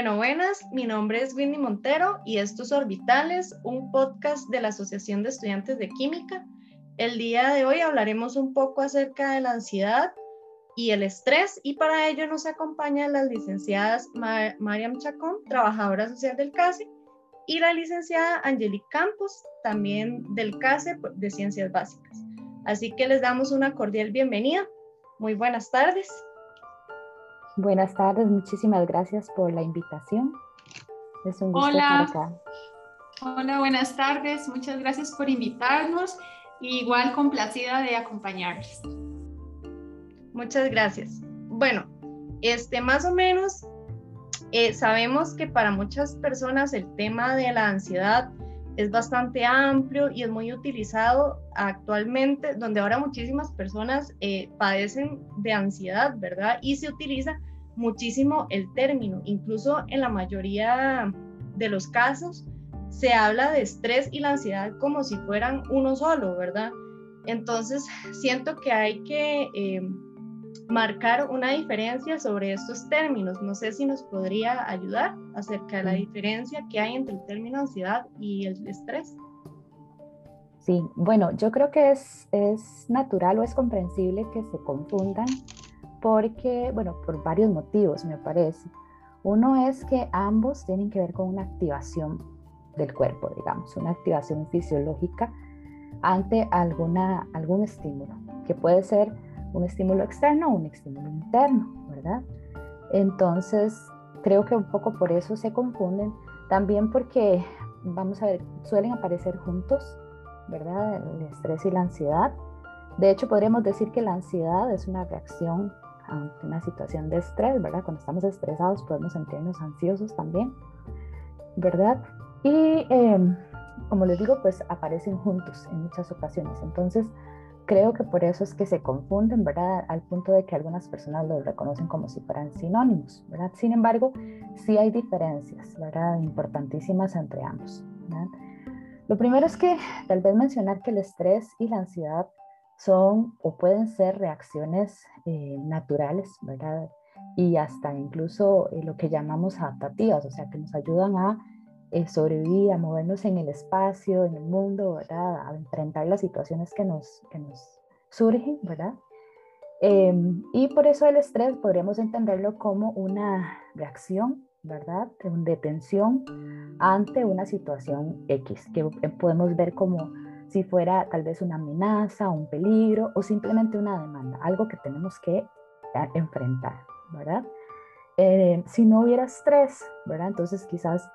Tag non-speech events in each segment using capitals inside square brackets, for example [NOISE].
Bueno, buenas, mi nombre es Winnie Montero y estos Orbitales, un podcast de la Asociación de Estudiantes de Química. El día de hoy hablaremos un poco acerca de la ansiedad y el estrés y para ello nos acompañan las licenciadas Mariam Chacón, trabajadora social del CASE, y la licenciada Angelique Campos, también del CASE de Ciencias Básicas. Así que les damos una cordial bienvenida. Muy buenas tardes. Buenas tardes, muchísimas gracias por la invitación. Es un gusto Hola. estar acá. Hola, buenas tardes. Muchas gracias por invitarnos. Igual complacida de acompañarles. Muchas gracias. Bueno, este más o menos eh, sabemos que para muchas personas el tema de la ansiedad es bastante amplio y es muy utilizado actualmente, donde ahora muchísimas personas eh, padecen de ansiedad, ¿verdad? Y se utiliza muchísimo el término, incluso en la mayoría de los casos se habla de estrés y la ansiedad como si fueran uno solo, ¿verdad? Entonces, [LAUGHS] siento que hay que eh, marcar una diferencia sobre estos términos. No sé si nos podría ayudar acerca de la diferencia que hay entre el término ansiedad y el estrés. Sí, bueno, yo creo que es, es natural o es comprensible que se confundan porque, bueno, por varios motivos me parece. Uno es que ambos tienen que ver con una activación del cuerpo, digamos, una activación fisiológica ante alguna, algún estímulo, que puede ser un estímulo externo o un estímulo interno, ¿verdad? Entonces, creo que un poco por eso se confunden, también porque, vamos a ver, suelen aparecer juntos, ¿verdad? El estrés y la ansiedad. De hecho, podríamos decir que la ansiedad es una reacción ante una situación de estrés, ¿verdad? Cuando estamos estresados podemos sentirnos ansiosos también, ¿verdad? Y em, como les digo, pues aparecen juntos en muchas ocasiones. Entonces, creo que por eso es que se confunden, ¿verdad? Al punto de que algunas personas los reconocen como si fueran sinónimos, ¿verdad? Sin embargo, sí hay diferencias, ¿verdad? Importantísimas entre ambos, ¿verdad? Lo primero es que tal vez mencionar que el estrés y la ansiedad son o pueden ser reacciones eh, naturales, ¿verdad? Y hasta incluso eh, lo que llamamos adaptativas, o sea, que nos ayudan a eh, sobrevivir, a movernos en el espacio, en el mundo, ¿verdad? A enfrentar las situaciones que nos, que nos surgen, ¿verdad? Em, y por eso el estrés podríamos entenderlo como una reacción, ¿verdad? De tensión ante una situación X, que podemos ver como si fuera tal vez una amenaza, un peligro o simplemente una demanda, algo que tenemos que eh, enfrentar, ¿verdad? Eh, si no hubiera estrés, ¿verdad? Entonces quizás,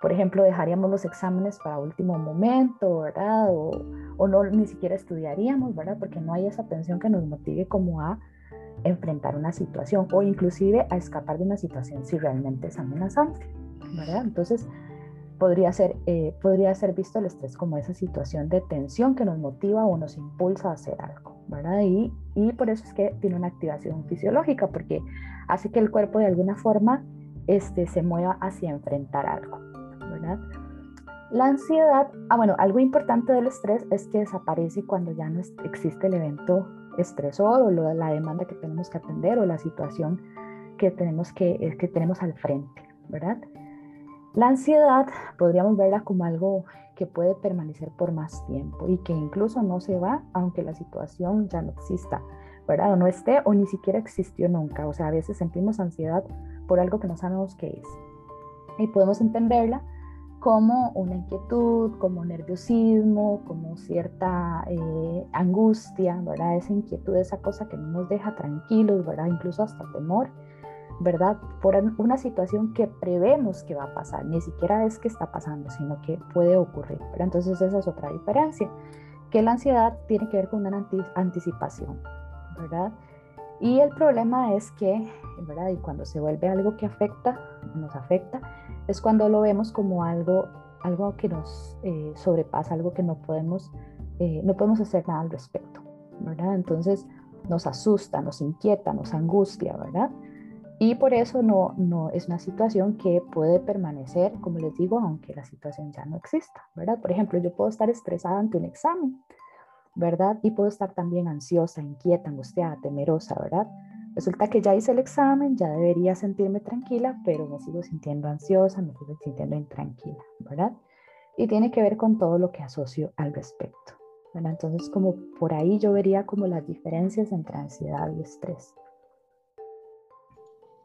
por ejemplo, dejaríamos los exámenes para último momento, ¿verdad? O, o no ni siquiera estudiaríamos, ¿verdad? Porque no hay esa tensión que nos motive como a enfrentar una situación o inclusive a escapar de una situación si realmente es amenazante, ¿verdad? Entonces, podría ser, eh, podría ser visto el estrés como esa situación de tensión que nos motiva o nos impulsa a hacer algo, ¿verdad? Y, y por eso es que tiene una activación fisiológica, porque hace que el cuerpo de alguna forma este, se mueva hacia enfrentar algo, ¿verdad? La ansiedad, ah bueno, algo importante del estrés es que desaparece cuando ya no existe el evento estresor o la demanda que tenemos que atender o la situación que tenemos, que, que tenemos al frente, ¿verdad? La ansiedad podríamos verla como algo que puede permanecer por más tiempo y que incluso no se va aunque la situación ya no exista, ¿verdad? O no esté o ni siquiera existió nunca. O sea, a veces sentimos ansiedad por algo que no sabemos qué es. Y podemos entenderla como una inquietud, como nerviosismo, como cierta eh, angustia, ¿verdad? Esa inquietud, esa cosa que no nos deja tranquilos, ¿verdad? Incluso hasta temor ¿verdad? Por una situación que prevemos que va a pasar, ni siquiera es que está pasando, sino que puede ocurrir. Pero entonces esa es otra diferencia, que la ansiedad tiene que ver con una anticipación, ¿verdad? Y el problema es que, ¿verdad? Y cuando se vuelve algo que afecta, nos afecta, es cuando lo vemos como algo, algo que nos eh, sobrepasa, algo que no podemos, eh, no podemos hacer nada al respecto, ¿verdad? Entonces nos asusta, nos inquieta, nos angustia, ¿verdad? Y por eso no, no es una situación que puede permanecer, como les digo, aunque la situación ya no exista, ¿verdad? Por ejemplo, yo puedo estar estresada ante un examen, ¿verdad? Y puedo estar también ansiosa, inquieta, angustiada, temerosa, ¿verdad? resulta que ya hice el examen, ya debería sentirme tranquila, pero me sigo sintiendo ansiosa, me sigo sintiendo intranquila, ¿verdad? Y tiene que ver con todo lo que asocio al respecto. Entonces, como por ahí yo vería como las diferencias entre ansiedad y estrés.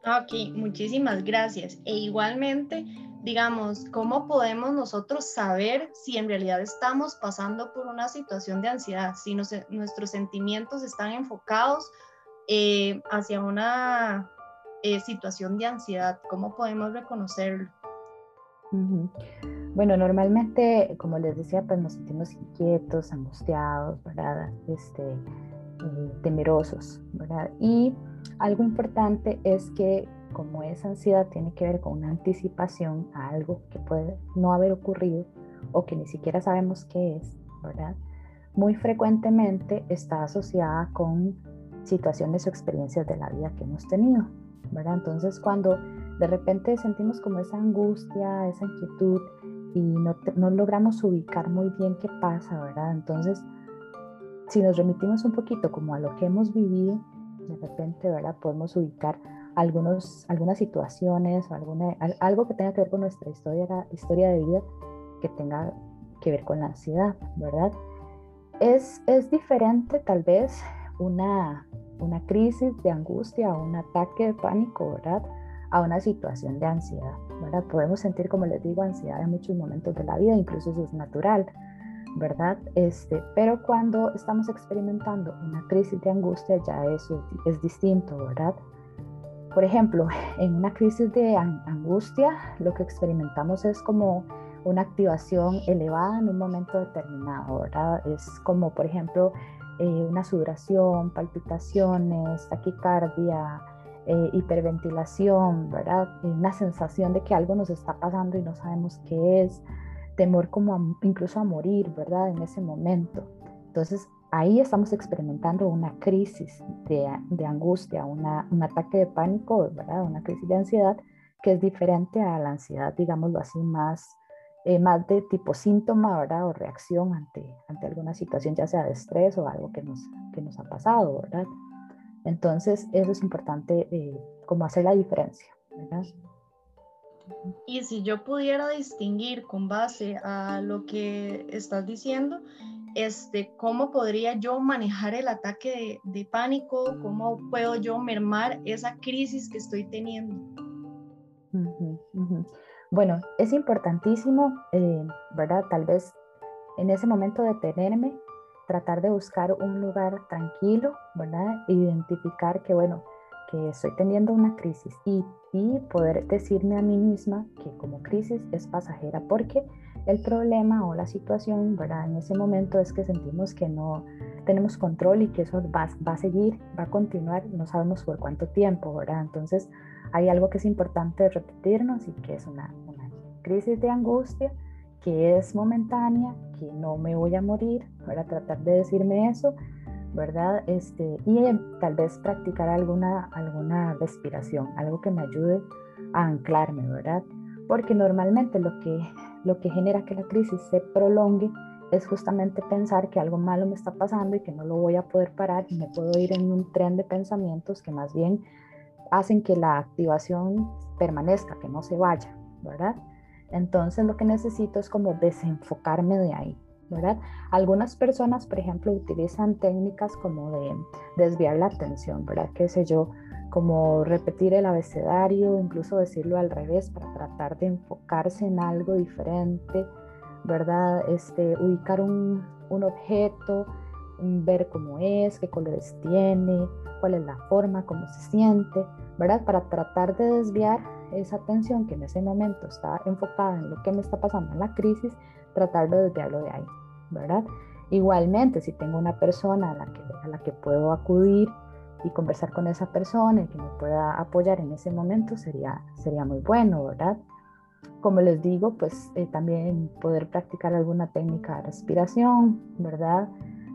Ok, muchísimas gracias. E igualmente, digamos, ¿cómo podemos nosotros saber si en realidad estamos pasando por una situación de ansiedad? Si nuestros sentimientos están enfocados eh, hacia una eh, situación de ansiedad, ¿cómo podemos reconocerlo? Bueno, normalmente, como les decía, pues nos sentimos inquietos, angustiados, ¿verdad? Este, eh, temerosos, ¿verdad? Y algo importante es que como esa ansiedad tiene que ver con una anticipación a algo que puede no haber ocurrido o que ni siquiera sabemos qué es, ¿verdad? Muy frecuentemente está asociada con situaciones o experiencias de la vida que hemos tenido, ¿verdad? Entonces cuando de repente sentimos como esa angustia, esa inquietud y no, no logramos ubicar muy bien qué pasa, ¿verdad? Entonces, si nos remitimos un poquito como a lo que hemos vivido, de repente, ¿verdad? Podemos ubicar algunos, algunas situaciones o alguna, algo que tenga que ver con nuestra historia, historia de vida que tenga que ver con la ansiedad, ¿verdad? Es, es diferente tal vez una, una crisis de angustia o un ataque de pánico, ¿verdad? A una situación de ansiedad, ¿verdad? Podemos sentir, como les digo, ansiedad en muchos momentos de la vida, incluso eso es natural, ¿verdad? Este, pero cuando estamos experimentando una crisis de angustia, ya eso es distinto, ¿verdad? Por ejemplo, [LAUGHS] en una crisis de angustia, lo que experimentamos es como una activación elevada en un momento determinado, ¿verdad? Es como, por ejemplo, eh, una sudoración, palpitaciones, taquicardia, eh, hiperventilación, ¿verdad? Una sensación de que algo nos está pasando y no sabemos qué es, temor como incluso a morir, ¿verdad? En ese momento. Entonces, ahí estamos experimentando una crisis de, de angustia, una, un ataque de pánico, ¿verdad? Una crisis de ansiedad que es diferente a la ansiedad, digámoslo así, más, eh, más de tipo síntoma, ¿verdad? O reacción ante, ante alguna situación, ya sea de estrés o algo que nos, que nos ha pasado, ¿verdad? Entonces, eso es importante, eh, como hacer la diferencia, ¿verdad? Y si yo pudiera distinguir con base a lo que estás diciendo, este, cómo podría yo manejar el ataque de, pánico, cómo puedo yo mermar esa crisis que estoy teniendo. Bueno, es importantísimo, eh, ¿verdad? Tal vez en ese momento detenerme, tratar de buscar un lugar tranquilo, ¿verdad? Identificar que, bueno, que estoy teniendo una crisis y, y poder decirme a mí misma que como crisis es pasajera, porque el problema o la situación, ¿verdad? En ese momento es que sentimos que no tenemos control y que eso va, va a seguir, va a continuar, no sabemos por cuánto tiempo, ¿verdad? Entonces hay algo que es importante repetirnos y que es una, una crisis de angustia que es momentánea, que no me voy a morir, para tratar de decirme eso, ¿verdad? Este, y tal vez practicar alguna, alguna respiración, algo que me ayude a anclarme, ¿verdad? Porque normalmente lo que lo que genera que la crisis se prolongue es justamente pensar que algo malo me está pasando y que no lo voy a poder parar y me puedo ir en un tren de pensamientos que más bien hacen que la activación permanezca, que no se vaya, ¿verdad? Entonces lo que necesito es como desenfocarme de ahí, ¿verdad? Algunas personas, por ejemplo, utilizan técnicas como de desviar la atención, ¿verdad? Qué sé yo, como repetir el abecedario, incluso decirlo al revés para tratar de enfocarse en algo diferente, ¿verdad? Este, ubicar un, un objeto, ver cómo es, qué colores tiene, cuál es la forma, cómo se siente, ¿verdad? Para tratar de desviar esa atención que en ese momento está enfocada en lo que me está pasando en la crisis, tratar de desviarlo de ahí, ¿verdad? Igualmente, si tengo una persona a la que, a la que puedo acudir y conversar con esa persona y que me pueda apoyar en ese momento sería, sería muy bueno, ¿verdad? Como les digo, pues eh, también poder practicar alguna técnica de respiración, ¿verdad?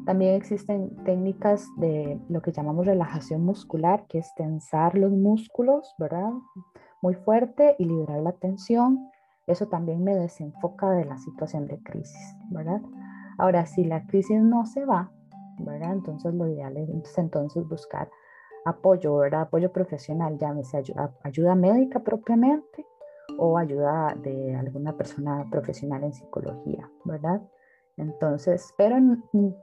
También existen técnicas de lo que llamamos relajación muscular, que es tensar los músculos, ¿verdad? Muy fuerte y liberar la tensión. Eso también me desenfoca de la situación de crisis, ¿verdad? Ahora, si la crisis no se va, ¿verdad? Entonces lo ideal es entonces buscar apoyo, ¿verdad? Apoyo profesional, llámese ayuda, ayuda médica propiamente o ayuda de alguna persona profesional en psicología, ¿verdad? Entonces, pero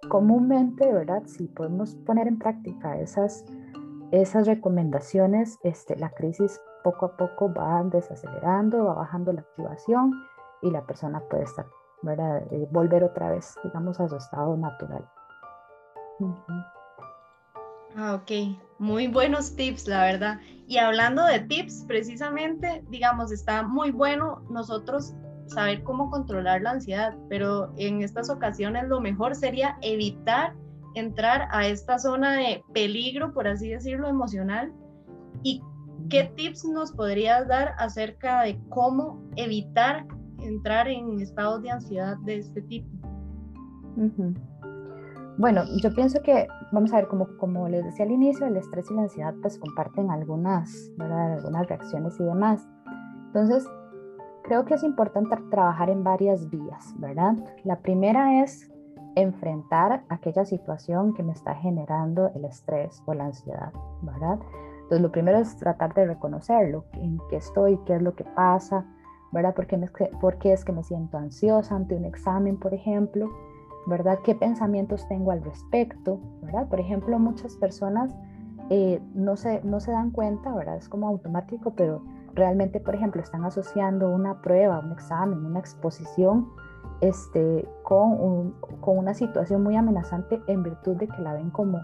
comúnmente, ¿verdad? Si podemos poner en práctica esas, esas recomendaciones, este, la crisis poco a poco va desacelerando, va bajando la activación y la persona puede estar, ¿verdad? Eh, volver otra vez, digamos, a su estado natural. Ah, ok, muy buenos tips, la verdad. Y hablando de tips, precisamente, digamos, está muy bueno nosotros saber cómo controlar la ansiedad, pero en estas ocasiones lo mejor sería evitar entrar a esta zona de peligro, por así decirlo, emocional. ¿Y qué tips nos podrías dar acerca de cómo evitar entrar en estados de ansiedad de este tipo? Bueno, yo pienso que, vamos a ver, como, como les decía al inicio, el estrés y la ansiedad pues comparten algunas, algunas reacciones y demás. Entonces, creo que es importante trabajar en varias vías, ¿verdad? La primera es enfrentar aquella situación que me está generando el estrés o la ansiedad, ¿verdad? Entonces, lo primero es tratar de reconocerlo, en qué estoy, qué es lo que pasa, ¿verdad? ¿Por qué, ¿Por qué es que me siento ansiosa ante un examen, por ejemplo? ¿verdad? ¿Qué pensamientos tengo al respecto, ¿verdad? Por ejemplo, muchas personas eh, no, se, no se dan cuenta, ¿verdad? Es como automático, pero realmente, por ejemplo, están asociando una prueba, un examen, una exposición este, con, con una situación muy amenazante en virtud de que la ven como,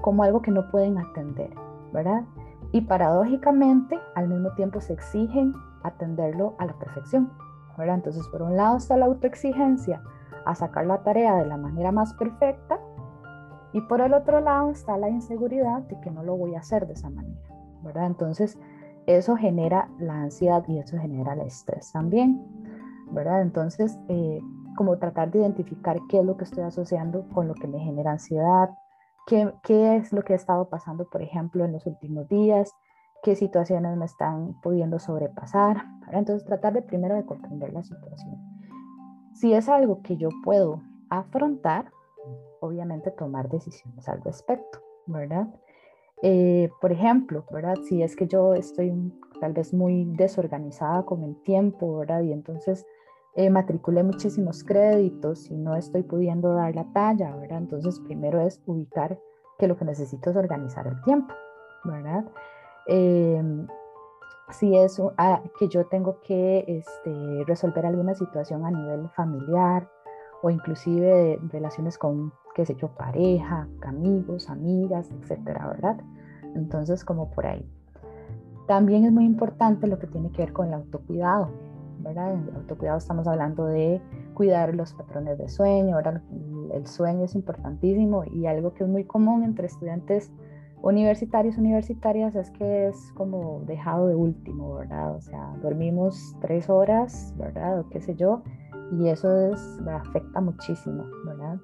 como algo que no pueden atender, Y paradójicamente, al mismo tiempo se exigen atenderlo a la perfección, ¿verdad? Entonces, por un lado está la autoexigencia, a sacar la tarea de la manera más perfecta y por el otro lado está la inseguridad de que no lo voy a hacer de esa manera, ¿verdad? Entonces, eso genera la ansiedad y eso genera el estrés también, ¿verdad? Entonces, eh, como tratar de identificar qué es lo que estoy asociando con lo que me genera ansiedad, qué, qué es lo que he estado pasando, por ejemplo, en los últimos días, qué situaciones me están pudiendo sobrepasar. Entonces, tratar de primero de comprender la situación si es algo que yo puedo afrontar, obviamente tomar decisiones al respecto, ¿verdad? Eh, por ejemplo, ¿verdad? Si es que yo estoy tal vez muy desorganizada con el tiempo, ¿verdad? Y entonces eh, matriculé muchísimos créditos y no estoy pudiendo dar la talla, ¿verdad? Entonces primero es ubicar que lo que necesito es organizar el tiempo, ¿verdad? Eh, si es ah, que yo tengo que este, resolver alguna situación a nivel familiar o inclusive relaciones con, qué sé yo, pareja, amigos, amigas, etcétera, ¿verdad? Entonces, como por ahí. También es muy importante lo que tiene que ver con el autocuidado, ¿verdad? En autocuidado estamos hablando de cuidar los patrones de sueño, ¿verdad? El sueño es importantísimo y algo que es muy común entre estudiantes universitarios, universitarias, es que es como dejado de último, ¿verdad? O sea, dormimos tres horas, ¿verdad? O qué sé yo, y eso es, afecta muchísimo, ¿verdad?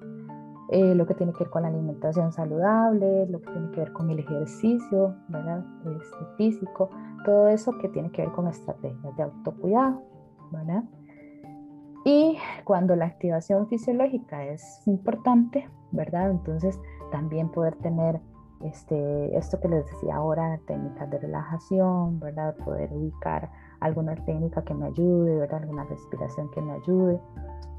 Eh, lo que tiene que ver con la alimentación saludable, lo que tiene que ver con el ejercicio, ¿verdad? Este, físico, todo eso que tiene que ver con estrategias de autocuidado, ¿verdad? Y cuando la activación fisiológica es importante, ¿verdad? Entonces también poder tener este, esto que les decía ahora, técnicas de relajación, ¿verdad? Poder ubicar alguna técnica que me ayude, ¿verdad? Alguna respiración que me ayude.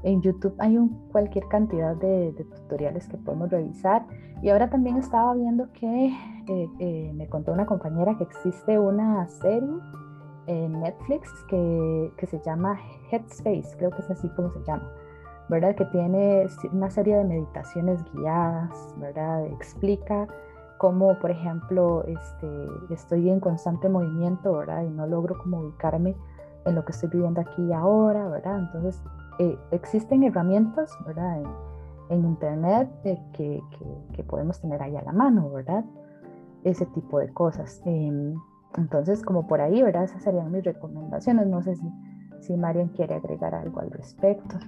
En YouTube hay un, cualquier cantidad de, tutoriales que podemos revisar. Y ahora también estaba viendo que eh, eh, me contó una compañera que existe una serie en Netflix que, que se llama Headspace, creo que es así como se llama. ¿verdad? Que tiene una serie de meditaciones guiadas, ¿verdad? Explica como por ejemplo este, estoy en constante movimiento, ¿verdad? Y no logro como ubicarme en lo que estoy viviendo aquí y ahora, ¿verdad? Entonces, eh, existen herramientas, ¿verdad? En, Internet que, que, podemos tener ahí a la mano, ¿verdad? Ese tipo de cosas. Em, entonces, como por ahí, ¿verdad? Esas serían mis recomendaciones. No sé si, si Marian quiere agregar algo al respecto.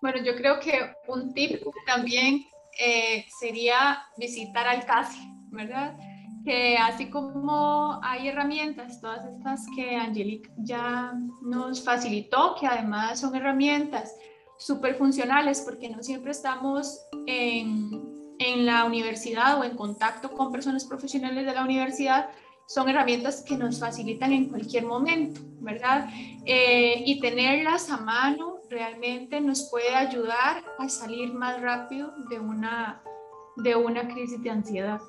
Bueno, yo creo que un tip también eh, sería visitar al CASI, ¿verdad? Que así como hay herramientas, todas estas que Angelique ya nos facilitó, que además son herramientas súper funcionales porque no siempre estamos en, en la universidad o en contacto con personas profesionales de la universidad son herramientas que nos facilitan en cualquier momento, ¿verdad? Eh, y tenerlas a mano realmente nos puede ayudar a salir más rápido de una, de una crisis de ansiedad.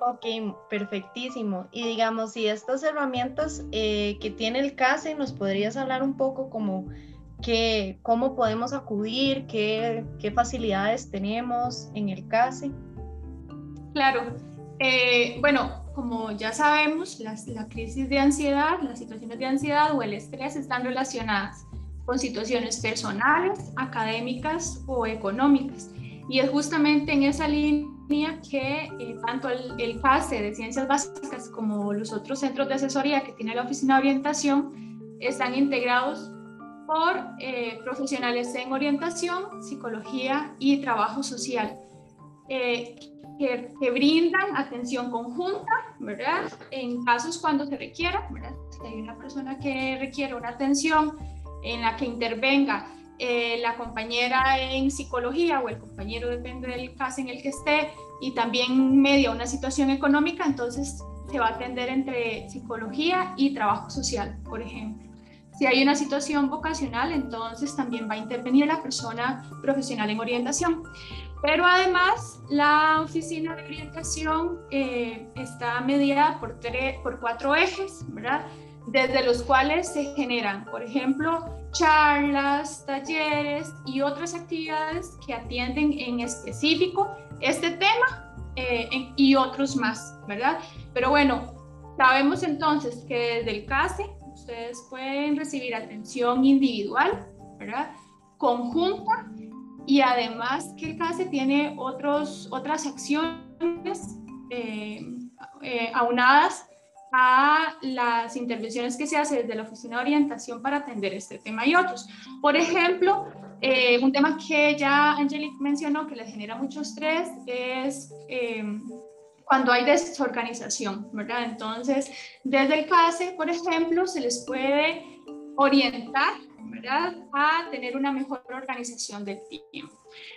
Ok, perfectísimo. Y digamos, si estas herramientas eh, que tiene el CASE, ¿nos podrías hablar un poco como que, cómo podemos acudir, qué, qué facilidades tenemos en el CASE? Claro. Eh, bueno, como ya sabemos, la crisis de ansiedad, las situaciones de ansiedad o el estrés están relacionadas con situaciones personales, académicas o económicas. Y es justamente en esa línea que eh, tanto el, el, CASE de Ciencias Básicas como los otros centros de asesoría que tiene la Oficina de Orientación están integrados por eh, profesionales en orientación, psicología y trabajo social, eh, que, que, brindan atención conjunta, ¿verdad? En casos cuando se requiera, ¿verdad? Si hay una persona que requiere una atención en la que intervenga eh, la compañera en psicología o el compañero, depende del caso en el que esté, y también media una situación económica, entonces se va a atender entre psicología y trabajo social, por ejemplo. Si hay una situación vocacional, entonces también va a intervenir la persona profesional en orientación. Pero además, la oficina de orientación eh, está mediada por, por cuatro ejes, ¿verdad? Desde los cuales se generan, por ejemplo, charlas, talleres y otras actividades que atienden en específico este tema eh, y otros más, ¿verdad? Pero bueno, sabemos entonces que desde el CASE ustedes pueden recibir atención individual, ¿verdad? Conjunta y además que el CASE tiene otros, otras acciones eh, eh, aunadas a las intervenciones que se hacen desde la Oficina de Orientación para atender este tema y otros. Por ejemplo, eh, un tema que ya Angelique mencionó que le genera mucho estrés es eh, cuando hay desorganización, ¿verdad? Entonces, desde el CASE, por ejemplo, se les puede orientar, ¿verdad? A tener una mejor organización del tiempo.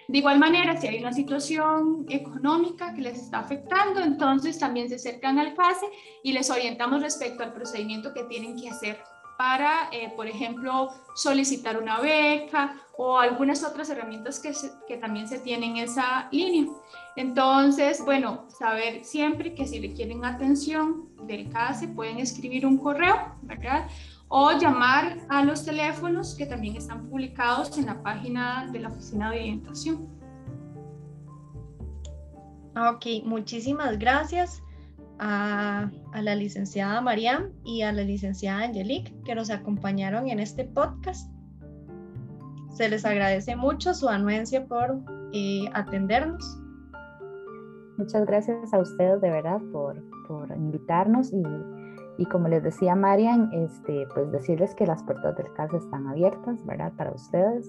De igual manera, si hay una situación económica que les está afectando, entonces también se acercan al CASE y les orientamos respecto al procedimiento que tienen que hacer para, eh, por ejemplo, solicitar una beca o algunas otras herramientas que, que también se tienen en esa línea. Entonces, bueno, saber siempre que si requieren atención del CASE pueden escribir un correo, ¿verdad? o llamar a los teléfonos que también están publicados en la página de la Oficina de Orientación. Ok, muchísimas gracias a, a la licenciada Mariam y a la licenciada Angelique que nos acompañaron en este podcast. Se les agradece mucho su anuencia por eh, atendernos. Muchas gracias a ustedes de verdad por, por invitarnos y y como les decía Marian, este, pues decirles que las puertas del CAS están abiertas, ¿verdad? Para ustedes,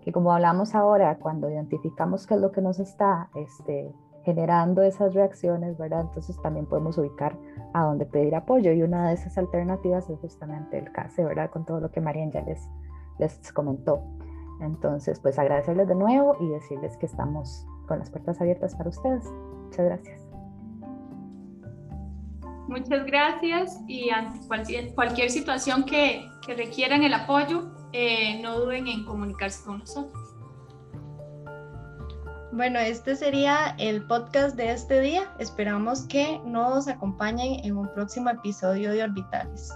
que como hablamos ahora, cuando identificamos qué es lo que nos está este, generando esas reacciones, ¿verdad? Entonces también podemos ubicar a dónde pedir apoyo y una de esas alternativas es justamente el CASE, ¿verdad? Con todo lo que Marian ya les, les comentó. Entonces, pues agradecerles de nuevo y decirles que estamos con las puertas abiertas para ustedes. Muchas gracias. Muchas gracias y cualquier, situación que, requieran el apoyo, eh, no duden en comunicarse con nosotros. Bueno, este sería el podcast de este día. Esperamos que nos acompañen en un próximo episodio de Orbitales.